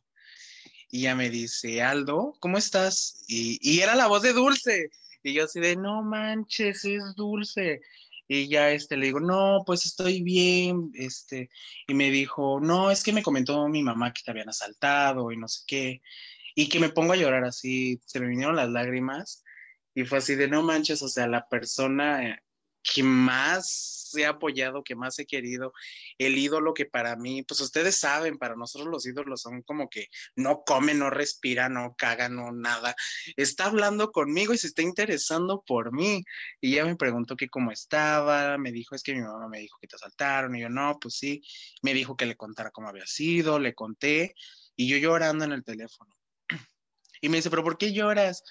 Y ya me dice, Aldo, ¿cómo estás? Y, y era la voz de Dulce. Y yo así de, no manches, es Dulce. Y ya este, le digo, no, pues estoy bien, este, y me dijo, no, es que me comentó mi mamá que te habían asaltado y no sé qué, y que me pongo a llorar así, se me vinieron las lágrimas, y fue así de no manches, o sea, la persona que más he apoyado, que más he querido, el ídolo que para mí, pues ustedes saben, para nosotros los ídolos son como que no come, no respira, no caga, no nada. Está hablando conmigo y se está interesando por mí. Y ya me preguntó que cómo estaba, me dijo, es que mi mamá me dijo que te asaltaron, y yo no, pues sí, me dijo que le contara cómo había sido, le conté, y yo llorando en el teléfono. Y me dice, pero ¿por qué lloras?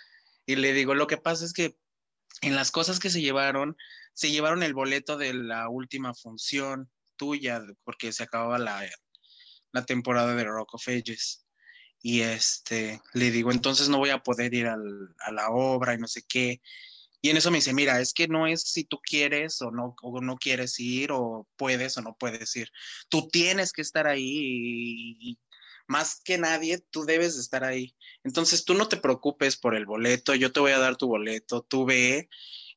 Y le digo, lo que pasa es que en las cosas que se llevaron, se llevaron el boleto de la última función tuya, porque se acababa la, la temporada de Rock of Ages. Y este, le digo, entonces no voy a poder ir al, a la obra y no sé qué. Y en eso me dice, mira, es que no es si tú quieres o no, o no quieres ir o puedes o no puedes ir. Tú tienes que estar ahí y, y más que nadie, tú debes de estar ahí. Entonces tú no te preocupes por el boleto, yo te voy a dar tu boleto, tú ve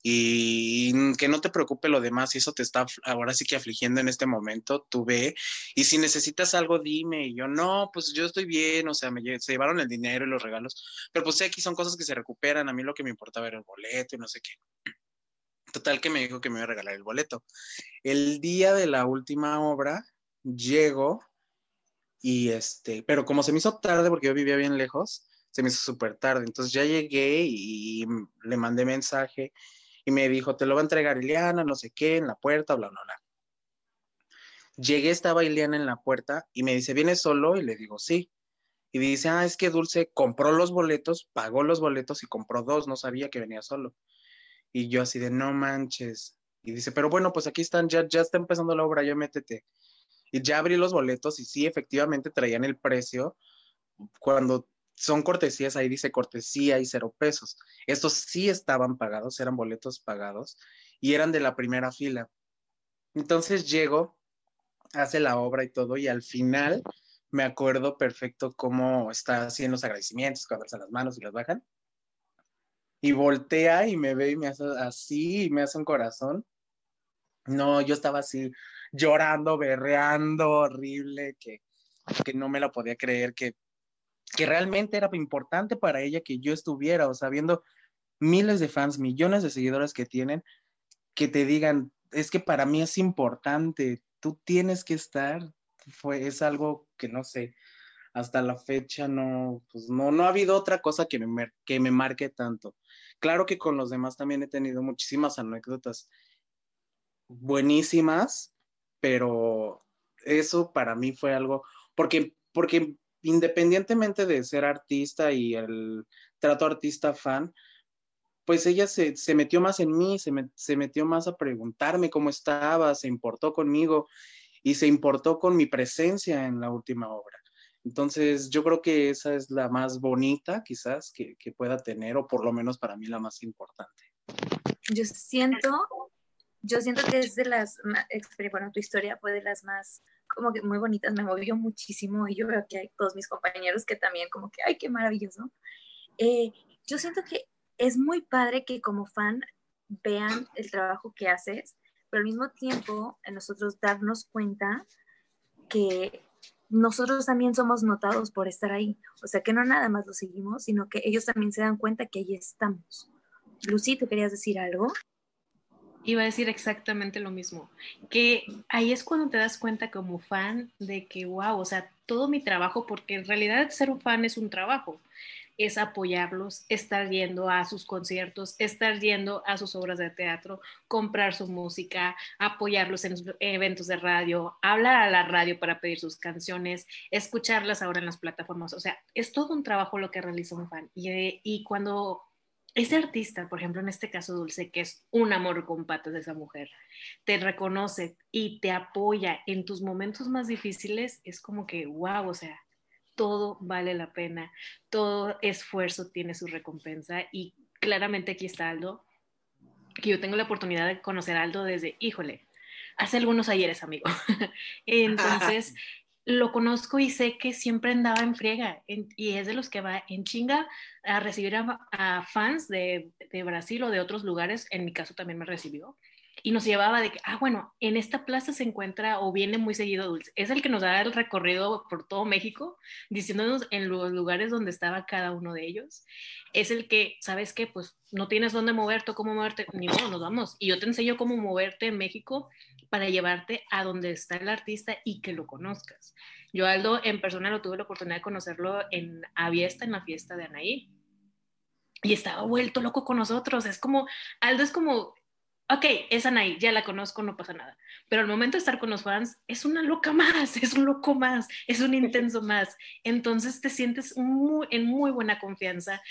y que no te preocupe lo demás, si eso te está ahora sí que afligiendo en este momento, tú ve, y si necesitas algo, dime, y yo no, pues yo estoy bien, o sea, me se llevaron el dinero y los regalos, pero pues aquí son cosas que se recuperan, a mí lo que me importaba era el boleto y no sé qué. Total que me dijo que me iba a regalar el boleto. El día de la última obra, llego y este, pero como se me hizo tarde porque yo vivía bien lejos, se me hizo súper tarde. Entonces ya llegué y le mandé mensaje y me dijo, te lo va a entregar Ileana, no sé qué, en la puerta, bla, bla, bla. Llegué, estaba Ileana en la puerta y me dice, ¿vienes solo? Y le digo, sí. Y dice, ah, es que Dulce compró los boletos, pagó los boletos y compró dos, no sabía que venía solo. Y yo así de, no manches. Y dice, pero bueno, pues aquí están, ya, ya está empezando la obra, ya métete. Y ya abrí los boletos y sí, efectivamente traían el precio. Cuando son cortesías, ahí dice cortesía y cero pesos. Estos sí estaban pagados, eran boletos pagados y eran de la primera fila. Entonces llego, hace la obra y todo y al final me acuerdo perfecto cómo está haciendo los agradecimientos, cuando alza las manos y las bajan. Y voltea y me ve y me hace así y me hace un corazón. No, yo estaba así llorando, berreando, horrible, que, que no me lo podía creer, que que realmente era importante para ella que yo estuviera, o sea, viendo miles de fans, millones de seguidores que tienen, que te digan, es que para mí es importante, tú tienes que estar, fue, es algo que no sé, hasta la fecha no, pues no, no ha habido otra cosa que me, que me marque tanto. Claro que con los demás también he tenido muchísimas anécdotas buenísimas, pero eso para mí fue algo, porque, porque independientemente de ser artista y el trato artista fan, pues ella se, metió más en mí, se, se metió más a preguntarme cómo estaba, se importó conmigo y se importó con mi presencia en la última obra. Entonces, yo creo que esa es la más bonita quizás que pueda tener, o por lo menos para mí la más importante. Yo siento, yo siento que es de las, bueno, tu historia fue de las más como que muy bonitas, me movió muchísimo y yo veo que hay todos mis compañeros que también como que, ay, qué maravilloso. Eh, yo siento que es muy padre que como fan vean el trabajo que haces, pero al mismo tiempo en nosotros darnos cuenta que nosotros también somos notados por estar ahí. O sea, que no nada más lo seguimos, sino que ellos también se dan cuenta que ahí estamos. Lucy, ¿tú querías decir algo? Iba a decir exactamente lo mismo, que ahí es cuando te das cuenta como fan de que, wow, o sea, todo mi trabajo, porque en realidad ser un fan es un trabajo, es apoyarlos, estar yendo a sus conciertos, estar yendo a sus obras de teatro, comprar su música, apoyarlos en eventos de radio, hablar a la radio para pedir sus canciones, escucharlas ahora en las plataformas. O sea, es todo un trabajo lo que realiza un fan. Y, y cuando ese artista, por ejemplo, en este caso Dulce, que es un amor con patas de esa mujer, te reconoce y te apoya en tus momentos más difíciles, es como que, wow, o sea, todo vale la pena, todo esfuerzo tiene su recompensa y claramente aquí está Aldo, que yo tengo la oportunidad de conocer a Aldo desde, híjole, hace algunos ayeres, amigo. Entonces, lo conozco y sé que siempre andaba en friega y es de los que va en chinga a recibir a, fans de, de, Brasil o de otros lugares. En mi caso también me recibió y nos llevaba de que, ah, bueno, en esta plaza se encuentra o viene muy seguido Dulce. Es el que nos da el recorrido por todo México, diciéndonos en los lugares donde estaba cada uno de ellos. Es el que, ¿sabes qué? Pues no tienes dónde moverte cómo moverte, ni modo, nos vamos. Y yo te enseño cómo moverte en México para llevarte a donde está el artista y que lo conozcas. Yo Aldo en persona lo tuve la oportunidad de conocerlo en Aviesta, en la fiesta de Anaí. Y estaba vuelto loco con nosotros. Es como, Aldo es como ok, es Anaí, ya la conozco, no pasa nada. Pero al momento de estar con los fans, es una loca más, es un loco más, es un intenso más. Entonces te sientes muy, en muy buena confianza,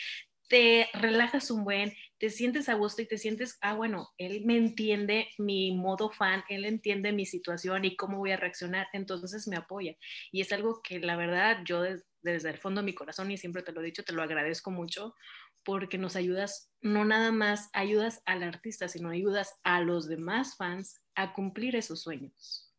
te relajas un buen, te sientes a gusto y te sientes, ah, bueno, él me entiende mi modo fan, él entiende mi situación y cómo voy a reaccionar, entonces me apoya. Y es algo que la verdad yo desde el fondo de mi corazón y siempre te lo he dicho, te lo agradezco mucho porque nos ayudas, no nada más ayudas al artista, sino ayudas a los demás fans a cumplir esos sueños.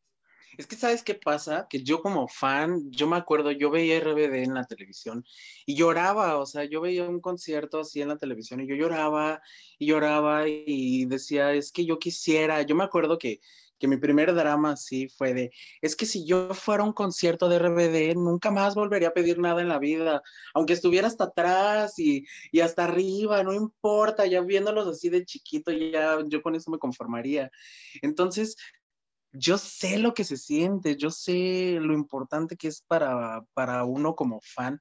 Es que sabes qué pasa, que yo como fan, yo me acuerdo, yo veía RBD en la televisión y lloraba, o sea, yo veía un concierto así en la televisión y yo lloraba y lloraba y decía, es que yo quisiera, yo me acuerdo que que mi primer drama sí fue de, es que si yo fuera a un concierto de RBD, nunca más volvería a pedir nada en la vida, aunque estuviera hasta atrás y, y hasta arriba, no importa, ya viéndolos así de chiquito, ya yo con eso me conformaría. Entonces, yo sé lo que se siente, yo sé lo importante que es para, para uno como fan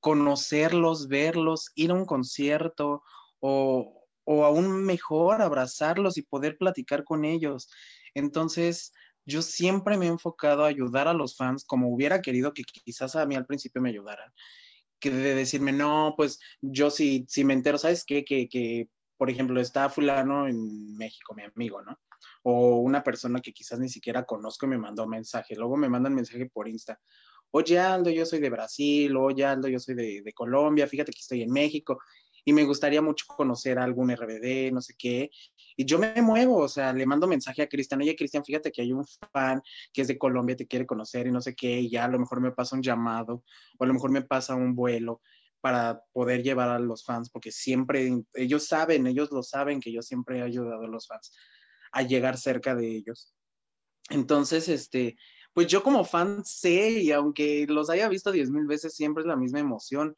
conocerlos, verlos, ir a un concierto o, o aún mejor abrazarlos y poder platicar con ellos. Entonces, yo siempre me he enfocado a ayudar a los fans como hubiera querido que quizás a mí al principio me ayudaran. Que de decirme, no, pues yo sí, si, me entero, ¿sabes qué? Que, que, por ejemplo, está fulano en México, mi amigo, ¿no? O una persona que quizás ni siquiera conozco y me mandó mensaje. Luego me mandan mensaje por Insta. Oye, Aldo, yo soy de Brasil. Oye, Aldo, yo soy de, de Colombia. Fíjate que estoy en México y me gustaría mucho conocer algún RBD, no sé qué. Y yo me muevo, o sea, le mando mensaje a Cristian, oye Cristian, fíjate que hay un fan que es de Colombia, te quiere conocer y no sé qué, y ya a lo mejor me pasa un llamado o a lo mejor me pasa un vuelo para poder llevar a los fans, porque siempre, ellos saben, ellos lo saben que yo siempre he ayudado a los fans a llegar cerca de ellos. Entonces, este, pues yo como fan sé, y aunque los haya visto diez mil veces, siempre es la misma emoción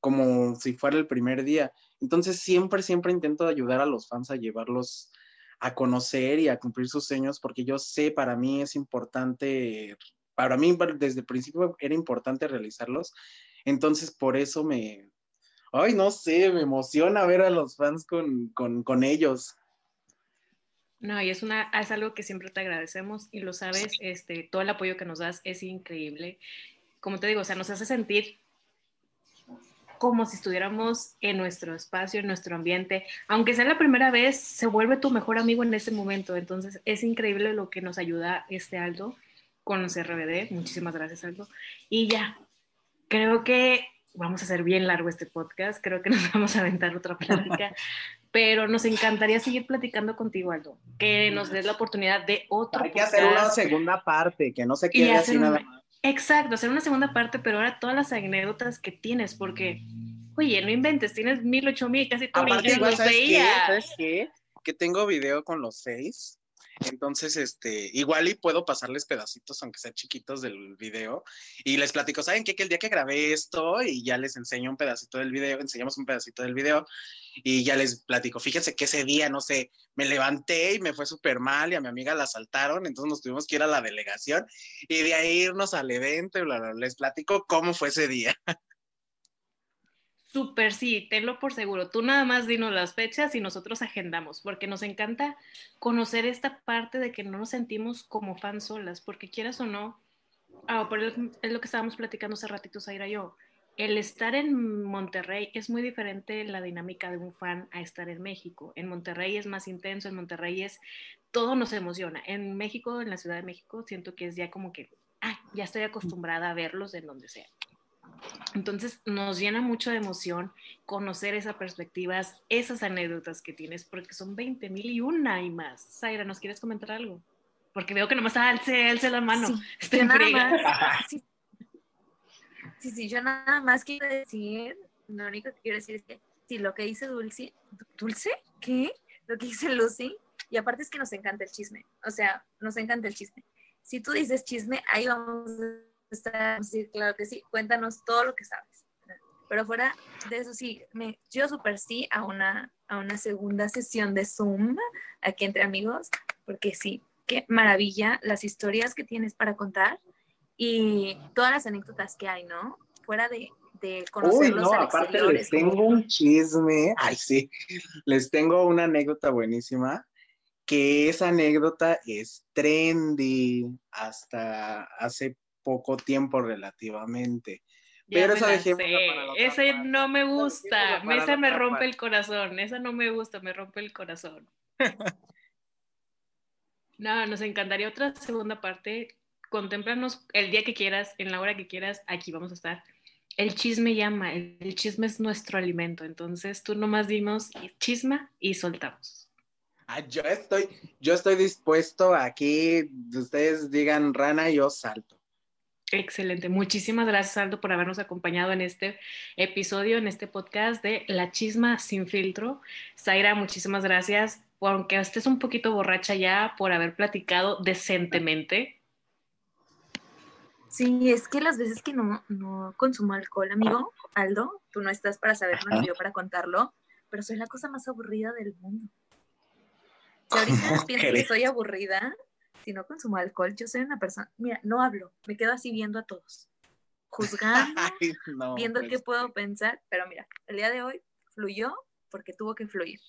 como si fuera el primer día. Entonces siempre, siempre intento ayudar a los fans a llevarlos a conocer y a cumplir sus sueños, porque yo sé, para mí es importante para mí desde el principio era importante realizarlos. Entonces, por eso me, ay, no sé, me emociona ver a los fans con, con, con ellos. No, y es, una, es algo que siempre te agradecemos y lo sabes, este, todo el apoyo que nos das es increíble. Como te digo, o sea, nos hace sentir como si estuviéramos en nuestro espacio, en nuestro ambiente. Aunque sea la primera vez, se vuelve tu mejor amigo en ese momento. Entonces, es increíble lo que nos ayuda este Aldo con los RBD. Muchísimas gracias, Aldo. Y ya, creo que vamos a hacer bien largo este podcast. Creo que nos vamos a aventar otra plática pero nos encantaría seguir platicando contigo, Aldo, que nos des la oportunidad de otro. Hay que hacer una segunda parte, que no se quede así nada más. Exacto, hacer una segunda parte, pero ahora todas las anécdotas que tienes, porque, oye, no inventes, tienes mil, ocho mil, casi todo Aparte, igual, ¿sabes qué? ¿Sabes qué? Que tengo video con los seis entonces, este, igual y puedo pasarles pedacitos, aunque sean chiquitos del video, y les platico, ¿saben qué? Que el día que grabé esto y ya les enseño un pedacito del video, enseñamos un pedacito del video y ya les platico, fíjense que ese día, no sé, me levanté y me fue súper mal y a mi amiga la asaltaron, entonces nos tuvimos que ir a la delegación y de ahí irnos al evento y les platico cómo fue ese día. Súper, sí, tenlo por seguro. Tú nada más dinos las fechas y nosotros agendamos, porque nos encanta conocer esta parte de que no nos sentimos como fans solas, porque quieras o no, ah, por es lo que estábamos platicando hace ratito, Zaira y yo. El estar en Monterrey es muy diferente la dinámica de un fan a estar en México. En Monterrey es más intenso, en Monterrey es todo nos emociona. En México, en la Ciudad de México, siento que es ya como que, ah, ya estoy acostumbrada a verlos en donde sea. Entonces nos llena mucho de emoción conocer esas perspectivas, esas anécdotas que tienes, porque son 20 mil y una y más. Zaira, ¿nos quieres comentar algo? Porque veo que nomás alce, alce la mano. Sí, yo nada más, sí, sí, yo nada más quiero decir, lo único que quiero decir es que sí, lo que dice Dulce, ¿Dulce? ¿Qué? Lo que dice Lucy, y aparte es que nos encanta el chisme, o sea, nos encanta el chisme. Si tú dices chisme, ahí vamos sí, claro que sí, cuéntanos todo lo que sabes. Pero fuera de eso, sí, me, yo super sí a una, a una segunda sesión de Zoom aquí entre amigos, porque sí, qué maravilla las historias que tienes para contar y todas las anécdotas que hay, ¿no? Fuera de, de Uy, no, aparte les tengo un chisme, ay sí, les tengo una anécdota buenísima, que esa anécdota es trendy hasta hace poco tiempo relativamente. Pero esa Ese no me gusta, esa me rompe el corazón, esa no me gusta, me rompe el corazón. no, nos encantaría otra segunda parte. Contémplanos el día que quieras, en la hora que quieras, aquí vamos a estar. El chisme llama, el, chisme es nuestro alimento, entonces tú nomás dimos chisma y soltamos. Ah, yo estoy, yo estoy dispuesto aquí, ustedes digan rana, yo salto. Excelente. Muchísimas gracias, Aldo, por habernos acompañado en este episodio, en este podcast de La Chisma sin filtro. Zaira, muchísimas gracias, aunque estés un poquito borracha ya, por haber platicado decentemente. Sí, es que las veces que no, no consumo alcohol, amigo, Aldo, tú no estás para saberlo ni yo para contarlo, pero soy la cosa más aburrida del mundo. Si ahorita piensas que soy aburrida, si no consumo alcohol, yo soy una persona, mira, no hablo, me quedo así viendo a todos, juzgando, viendo qué puedo pensar, pero mira, el día de hoy fluyó porque tuvo que fluir.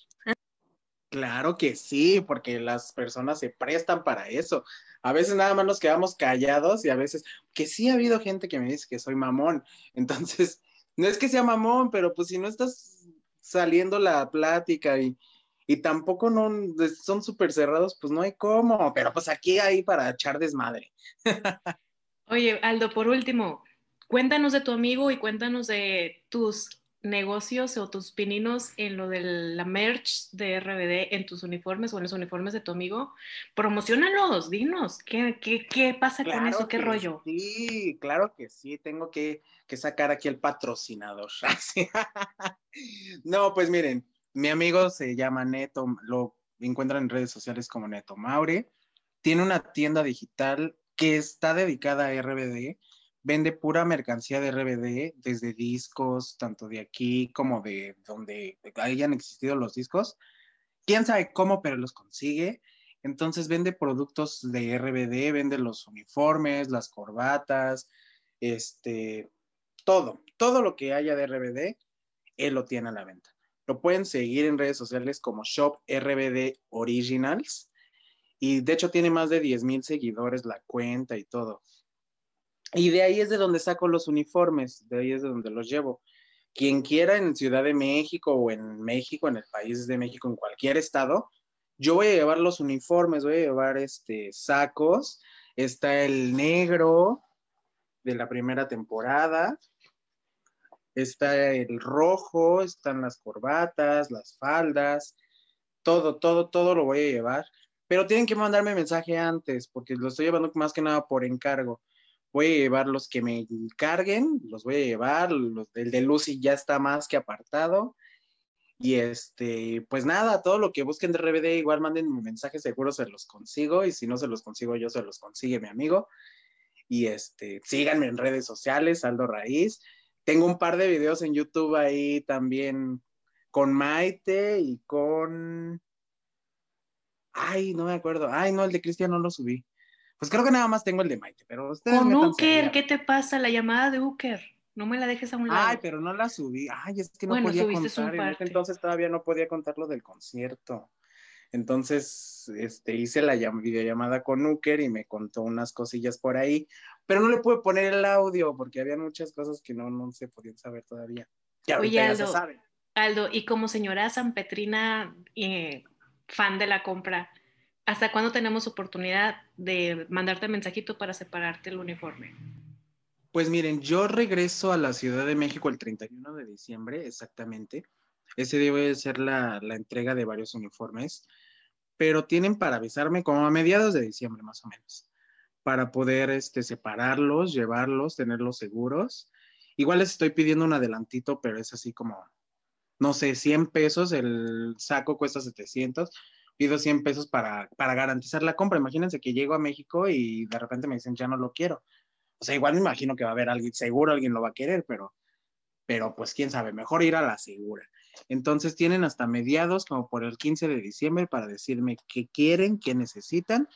Claro que sí, porque las personas se prestan para eso. A veces nada más nos quedamos callados y a veces, que sí ha habido gente que me dice que soy mamón. Entonces, no es que sea mamón, pero pues si no estás saliendo la plática y, y tampoco no son súper cerrados, pues no hay cómo, pero pues aquí hay para echar desmadre. Oye, Aldo, por último, cuéntanos de tu amigo y cuéntanos de tus negocios o tus pininos en lo de la merch de RBD en tus uniformes o en los uniformes de tu amigo. Promocionalos, dinos, ¿qué, qué, pasa con eso? ¿Qué rollo? Sí, claro que sí, tengo que, que sacar aquí el patrocinador. no, pues miren, mi amigo se llama Neto, lo encuentran en redes sociales como Neto Maure. Tiene una tienda digital que está dedicada a RBD. Vende pura mercancía de RBD, desde discos, tanto de aquí como de donde hayan existido los discos. Quién sabe cómo, pero los consigue. Entonces vende productos de RBD, vende los uniformes, las corbatas, este, todo, todo lo que haya de RBD, él lo tiene a la venta. Lo pueden seguir en redes sociales como Shop RBD Originals. Y de hecho tiene más de 10 mil seguidores la cuenta y todo. Y de ahí es de donde saco los uniformes, de ahí es de donde los llevo. Quien quiera en Ciudad de México o en México, en el país de México, en cualquier estado, yo voy a llevar los uniformes, voy a llevar este sacos. Está el negro de la primera temporada, está el rojo, están las corbatas, las faldas, todo, todo, todo lo voy a llevar. Pero tienen que mandarme mensaje antes, porque lo estoy llevando más que nada por encargo. Voy a llevar los que me encarguen, los voy a llevar, los, el de Lucy ya está más que apartado. Y este, pues nada, todo lo que busquen de RBD, igual manden mi mensaje, seguro se los consigo. Y si no se los consigo yo, se los consigue mi amigo. Y este, síganme en redes sociales, Aldo Raíz. Tengo un par de videos en YouTube ahí también con Maite y con. Ay, no me acuerdo. Ay, no, el de Cristian no lo subí. Pues creo que nada más tengo el de Maite, pero ustedes. Con Uker. ¿qué te pasa? La llamada de Uker. No me la dejes a un lado. Ay, pero no la subí. Ay, es que no Bueno, podía contar. En ese entonces todavía no podía contar lo del concierto. Entonces, este, hice la llam- videollamada con Uker y me contó unas cosillas por ahí, pero no le pude poner el audio porque había muchas cosas que no, no se podían saber todavía. Que ahorita Oye, ya se saben. Aldo, y como señora Sanpetrina, eh, fan de la compra, ¿hasta cuándo tenemos oportunidad de mandarte mensajito para separarte el uniforme? Pues miren, yo regreso a la Ciudad de México el 31 de diciembre, exactamente. Ese debe ser la, la entrega de varios uniformes, pero tienen para avisarme como a mediados de diciembre más o menos, para poder este, separarlos, llevarlos, tenerlos seguros. Igual les estoy pidiendo un adelantito, pero es así como, no sé, 100 pesos, el saco cuesta 700, pido 100 pesos para, para garantizar la compra. Imagínense que llego a México y de repente me dicen, ya no lo quiero. O sea, igual me imagino que va a haber alguien, seguro alguien lo va a querer, pero, pero pues quién sabe, mejor ir a la segura. Entonces tienen hasta mediados, como por el 15 de diciembre, para decirme qué quieren, qué necesitan.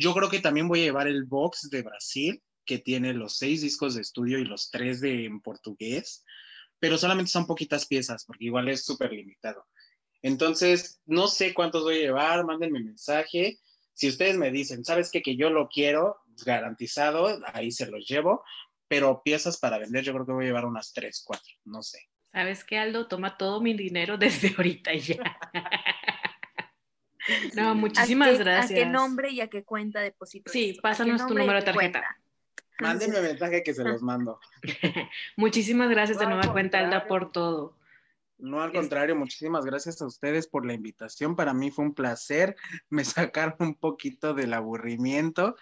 Yo creo que también voy a llevar el box de Brasil, que tiene los seis discos de estudio y los tres de en portugués, pero solamente son poquitas piezas, porque igual es súper limitado. Entonces, no sé cuántos voy a llevar, mándenme mensaje. Si ustedes me dicen, ¿sabes qué? Que yo lo quiero, garantizado, ahí se los llevo, pero piezas para vender yo creo que voy a llevar unas tres, cuatro, no sé. ¿Sabes qué, Aldo? Toma todo mi dinero desde ahorita ya. no, muchísimas ¿A qué, gracias. ¿A qué nombre y a qué cuenta deposito? Sí, esto? ¿A pásanos tu número de tarjeta. Mándenme mensaje que se los mando. Muchísimas gracias de No, nueva cuenta, Alda, por todo. No, al contrario, muchísimas gracias a ustedes por la invitación. Para mí fue un placer. Me sacaron un poquito del aburrimiento.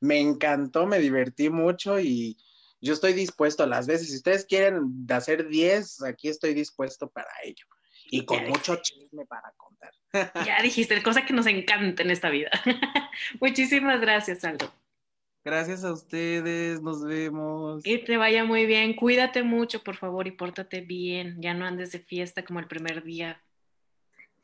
Me encantó, me divertí mucho y yo estoy dispuesto a las veces. Si ustedes quieren hacer 10, aquí estoy dispuesto para ello. Y con mucho chisme para contar. Ya dijiste, cosa que nos encanta en esta vida. Muchísimas gracias, Aldo. Gracias a ustedes, nos vemos. Que te vaya muy bien. Cuídate mucho, por favor, y pórtate bien. Ya no andes de fiesta como el primer día.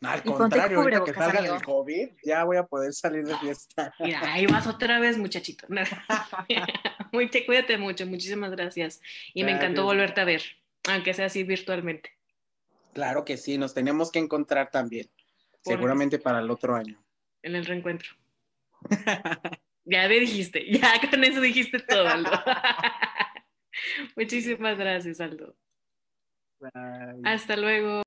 Al Y contrario, ahorita que salga amigo. del COVID, ya voy a poder salir de fiesta. Mira, ahí vas otra vez, muchachito. Muy, te- cuídate mucho, muchísimas gracias. Y me encantó volverte a ver, aunque sea así virtualmente. Claro que sí, nos tenemos que encontrar también. Por- Seguramente para el otro año. en el reencuentro. Ya me dijiste, ya con eso dijiste todo, Aldo. Muchísimas gracias, Aldo. Bye. Hasta luego.